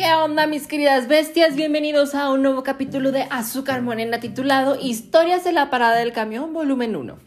¿Qué onda mis queridas bestias? Bienvenidos a un nuevo capítulo de Azúcar Morena titulado Historias de la parada del camión volumen 1.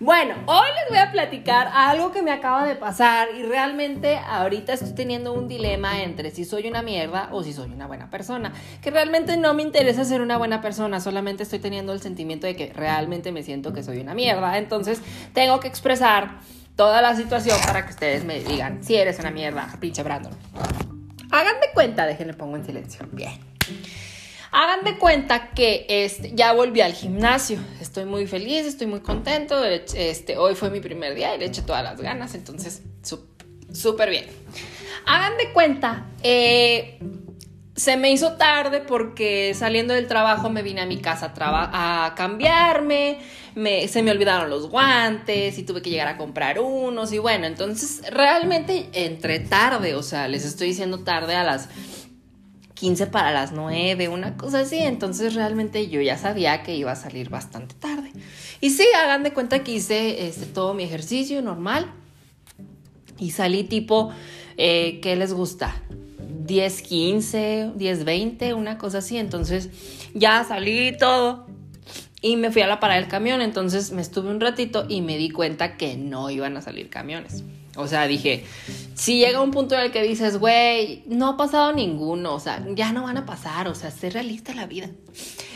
Bueno, hoy les voy a platicar algo que me acaba de pasar y realmente ahorita estoy teniendo un dilema entre si soy una mierda o si soy una buena persona. Que realmente no me interesa ser una buena persona, solamente estoy teniendo el sentimiento de que realmente me siento que soy una mierda. Entonces tengo que expresar toda la situación para que ustedes me digan si eres una mierda, pinche Brandon. Hagan de cuenta, déjenle pongo en silencio. Bien. Hagan de cuenta que este, ya volví al gimnasio. Estoy muy feliz, estoy muy contento. Este, hoy fue mi primer día y le eché todas las ganas, entonces súper bien. Hagan de cuenta, eh, se me hizo tarde porque saliendo del trabajo me vine a mi casa a, a cambiarme, me, se me olvidaron los guantes y tuve que llegar a comprar unos y bueno, entonces realmente entré tarde, o sea, les estoy diciendo tarde a las 15 para las 9, una cosa así. Entonces realmente yo ya sabía que iba a salir bastante tarde. Y sí, hagan de cuenta que hice este, todo mi ejercicio normal. Y salí tipo, eh, ¿qué les gusta? 10, 15, 10, 20, una cosa así. Entonces ya salí todo. Y me fui a la parada del camión. Entonces me estuve un ratito y me di cuenta que no iban a salir camiones. O sea, dije, si llega un punto en el que dices, güey, no ha pasado ninguno, o sea, ya no van a pasar, o sea, sé realista la vida.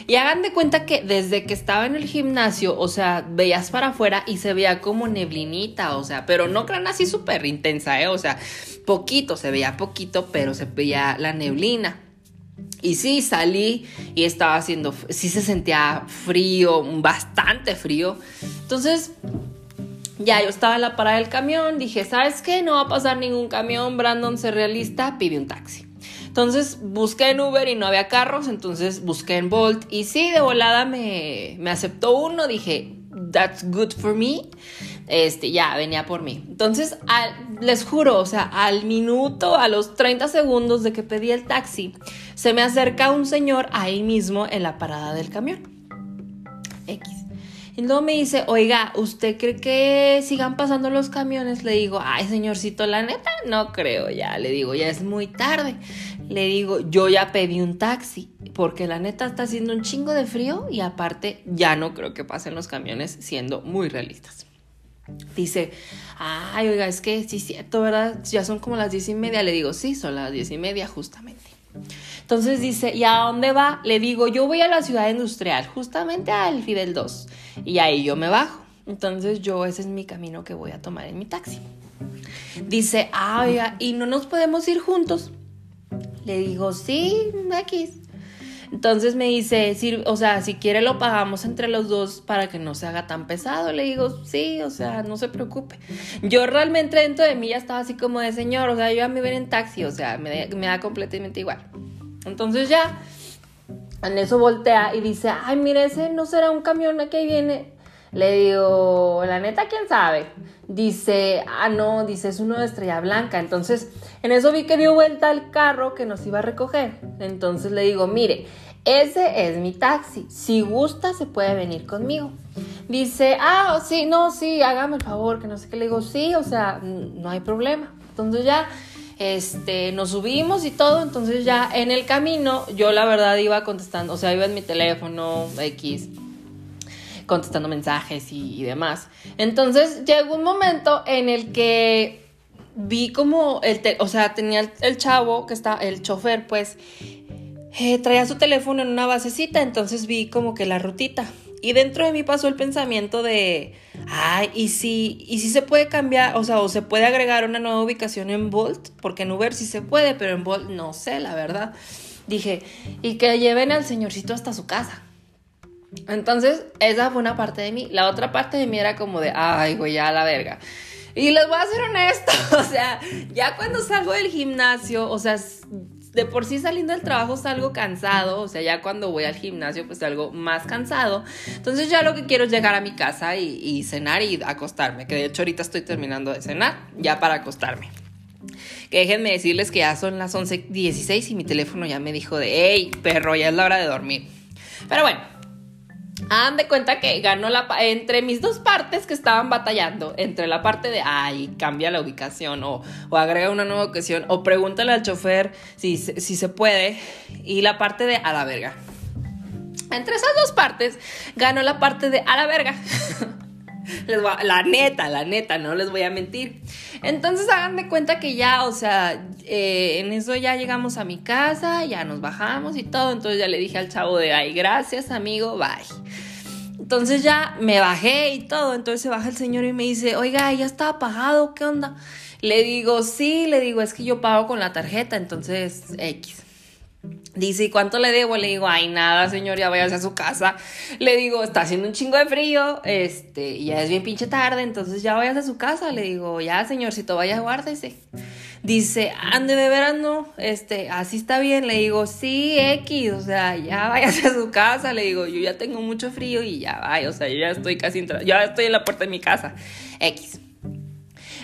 Y hagan de cuenta que desde que estaba en el gimnasio, o sea, veías para afuera y se veía como neblinita, o sea, pero no crean así súper intensa, ¿eh? O sea, poquito, se veía poquito, pero se veía la neblina. Y sí, salí y estaba haciendo, sí se sentía frío, bastante frío. Entonces, ya yo estaba en la parada del camión, dije, ¿sabes qué? No va a pasar ningún camión, Brandon, se realista, pide un taxi. Entonces busqué en Uber y no había carros, entonces busqué en Bolt y sí, de volada me, me aceptó uno, dije, that's good for me. Este, ya venía por mí. Entonces, les juro, o sea, al minuto, a los 30 segundos de que pedí el taxi, se me acerca un señor ahí mismo en la parada del camión. X. Y luego me dice, oiga, ¿usted cree que sigan pasando los camiones? Le digo, ay, señorcito, la neta, no creo ya. Le digo, ya es muy tarde. Le digo, yo ya pedí un taxi, porque la neta está haciendo un chingo de frío y aparte ya no creo que pasen los camiones siendo muy realistas. Dice, ay, oiga, es que sí cierto, ¿verdad? Ya son como las diez y media. Le digo, sí, son las diez y media justamente. Entonces dice, ¿y a dónde va? Le digo, yo voy a la ciudad industrial, justamente al Fidel 2. Y ahí yo me bajo. Entonces yo, ese es mi camino que voy a tomar en mi taxi. Dice, ah, ¿y no nos podemos ir juntos? Le digo, sí, X. Entonces me dice, o sea, si quiere lo pagamos entre los dos para que no se haga tan pesado. Le digo, sí, o sea, no se preocupe. Yo realmente dentro de mí ya estaba así como de señor, o sea, yo ya me ven en taxi, o sea, me, da completamente igual. Entonces ya, en eso voltea y dice, ay, mire, ese no será un camión que viene. Le digo, la neta, ¿quién sabe? Dice, ah, no, dice, es uno de Estrella Blanca. Entonces, en eso vi que dio vuelta el carro que nos iba a recoger. Entonces le digo, mire, ese es mi taxi. Si gusta, se puede venir conmigo. Dice, ah, sí, no, sí, hágame el favor, que no sé qué. Le digo, sí, o sea, no hay problema. Entonces ya este, nos subimos y todo, entonces ya en el camino yo la verdad iba contestando, o sea, iba en mi teléfono X, contestando mensajes y, demás. Entonces llegó un momento en el que vi como el, o sea, tenía el, chavo que está, el chofer, pues, eh, traía su teléfono en una basecita, entonces vi como que la rutita. Y dentro de mí pasó el pensamiento de, ay, ¿y si, ¿y si se puede cambiar, o sea, o se puede agregar una nueva ubicación en Bolt? Porque en Uber sí se puede, pero en Bolt no sé, la verdad. Dije, y que lleven al señorcito hasta su casa. Entonces, esa fue una parte de mí. La otra parte de mí era como de, ay, güey, ya la verga. Y les voy a ser honesto, o sea, ya cuando salgo del gimnasio, o sea, de por sí saliendo del trabajo salgo cansado, o sea, ya cuando voy al gimnasio pues salgo más cansado. Entonces ya lo que quiero es llegar a mi casa y, cenar y acostarme, que de hecho ahorita estoy terminando de cenar, ya para acostarme. Que déjenme decirles que ya son las 11.16 y mi teléfono ya me dijo de, hey, perro, ya es la hora de dormir. Pero bueno, Hagan de cuenta que ganó la entre mis dos partes que estaban batallando, entre la parte de ay, cambia la ubicación o, o agrega una nueva ubicación o pregúntale al chofer si, si se puede y la parte de a la verga. Entre esas dos partes ganó la parte de a la verga. la neta, la neta, no les voy a mentir. Entonces hagan de cuenta que ya, o sea, eh, en eso ya llegamos a mi casa, ya nos bajamos y todo. Entonces ya le dije al chavo de, ay, gracias amigo, bye. Entonces ya me bajé y todo. Entonces se baja el señor y me dice, oiga, ya está apagado, ¿qué onda? Le digo, sí, le digo, es que yo pago con la tarjeta, entonces X. Dice, ¿y cuánto le debo? Le digo, ay, nada, señor, ya váyase a su casa. Le digo, está haciendo un chingo de frío, este, ya es bien pinche tarde, entonces ya vayas a su casa. Le digo, ya, señorcito, vaya, guárdese. Dice, ande de veras, no, este, así está bien. Le digo, sí, X, o sea, ya váyase a su casa. Le digo, yo ya tengo mucho frío y ya vaya, o sea, yo ya estoy casi entrando, ya estoy en la puerta de mi casa. X.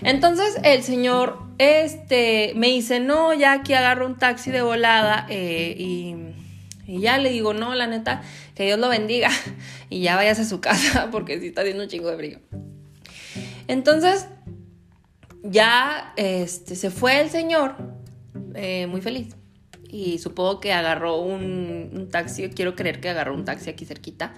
Entonces el señor este, me dice, no, ya aquí agarro un taxi de volada eh, y, ya le digo, no, la neta, que Dios lo bendiga y ya vayas a su casa porque sí está haciendo un chingo de frío. Entonces, ya este, se fue el señor eh, muy feliz y supongo que agarró un, taxi, quiero creer que agarró un taxi aquí cerquita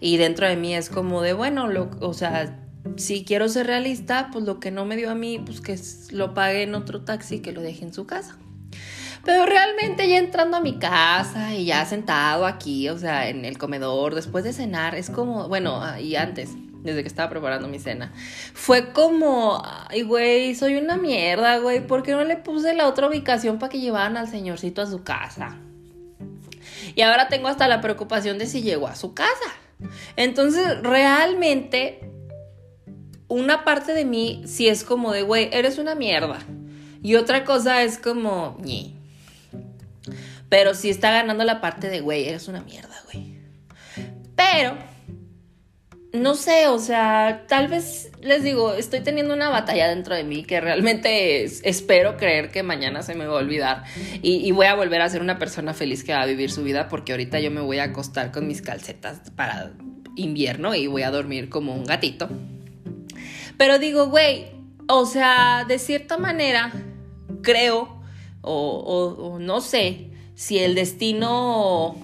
y dentro de mí es como de, bueno, o sea, si quiero ser realista, pues lo que no me dio a mí, pues que lo pague en otro taxi que lo deje en su casa. Pero realmente ya entrando a mi casa y ya sentado aquí, o sea, en el comedor, después de cenar, es como, bueno, ah, y antes, desde que estaba preparando mi cena, fue como, ay, güey, soy una mierda, güey, ¿por qué no le puse la otra ubicación para que llevaran al señorcito a su casa? Y ahora tengo hasta la preocupación de si llegó a su casa. Entonces, realmente una parte de mí sí es como de, güey, eres una mierda. Y otra cosa es como, ñe. Pero sí está ganando la parte de, güey, eres una mierda, güey. Pero, no sé, o sea, tal vez les digo, estoy teniendo una batalla dentro de mí que realmente espero creer que mañana se me va a olvidar y, y, voy a volver a ser una persona feliz que va a vivir su vida porque ahorita yo me voy a acostar con mis calcetas para invierno y voy a dormir como un gatito. Pero digo, güey, o sea, de cierta manera, creo, o, no sé, si el destino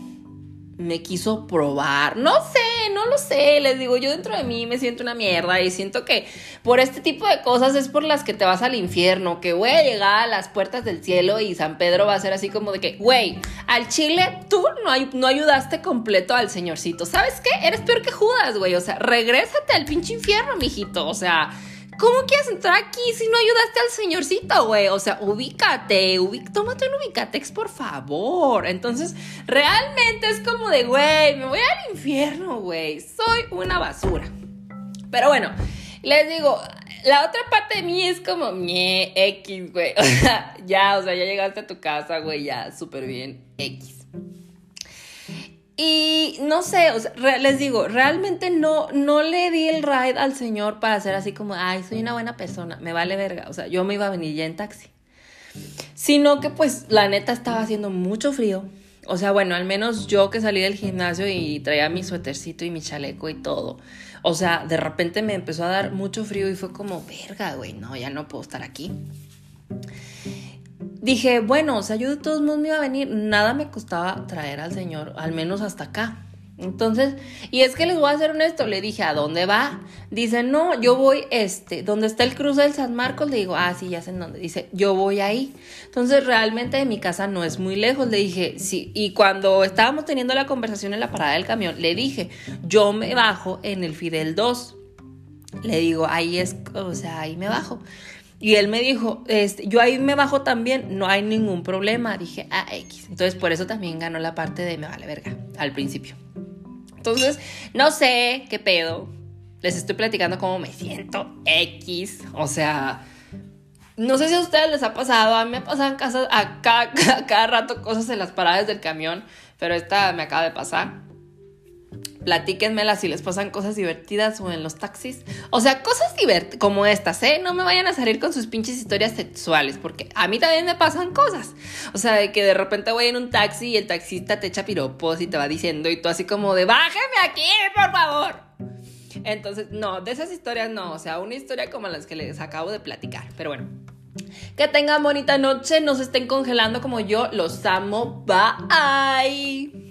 me quiso probar. No sé, no lo sé. Les digo, yo dentro de mí me siento una mierda y siento que por este tipo de cosas es por las que te vas al infierno, que voy a llegar a las puertas del cielo y San Pedro va a ser así como de que, güey, al chile tú no, no ayudaste completo al señorcito. ¿Sabes qué? Eres peor que Judas, güey. O sea, regrésate al pinche infierno, mijito. O sea... ¿Cómo quieres entrar aquí si no ayudaste al señorcito, güey? O sea, ubícate, tómate un ubicatex, por favor. Entonces, realmente es como de, güey, me voy al infierno, güey. Soy una basura. Pero bueno, les digo, la otra parte de mí es como, ñe, X, güey. O sea, ya, o sea, ya llegaste a tu casa, güey, ya, súper bien, X. Y no sé, les digo, realmente no, no le di el ride al señor para hacer así como, ay, soy una buena persona, me vale verga. O sea, yo me iba a venir ya en taxi. Sino que pues la neta estaba haciendo mucho frío. O sea, bueno, al menos yo que salí del gimnasio y traía mi suétercito y mi chaleco y todo. O sea, de repente me empezó a dar mucho frío y fue como, verga, güey, no, ya no puedo estar aquí dije, bueno, o sea, yo de todos modos me iba a venir, nada me costaba traer al Señor, al menos hasta acá. Entonces, y es que les voy a hacer honesto, le dije, ¿a dónde va? Dice, no, yo voy, este, donde está el cruce del San Marcos, le digo, ah, sí, ya sé en dónde. Dice, yo voy ahí. Entonces, realmente de mi casa no es muy lejos, le dije, sí. Y cuando estábamos teniendo la conversación en la parada del camión, le dije, yo me bajo en el Fidel 2. Le digo, ahí es, o sea, ahí me bajo. Y él me dijo, este, yo ahí me bajo también, no hay ningún problema. Dije, ah, X. Entonces por eso también ganó la parte de me vale verga al principio. Entonces, no sé qué pedo. Les estoy platicando cómo me siento X. O sea, no sé si a ustedes les ha pasado. A mí me pasan casas, a cada, rato cosas en las paradas del camión. Pero esta me acaba de pasar. Platíquenmelas si les pasan cosas divertidas o en los taxis. O sea, cosas como estas, ¿eh? No me vayan a salir con sus pinches historias sexuales, porque a mí también me pasan cosas. O sea, de que de repente voy en un taxi y el taxista te echa piropos y te va diciendo y tú así como de, bájeme aquí, por favor. Entonces, no, de esas historias no, o sea, una historia como las que les acabo de platicar. Pero bueno, que tengan bonita noche, no se estén congelando como yo, los amo, bye.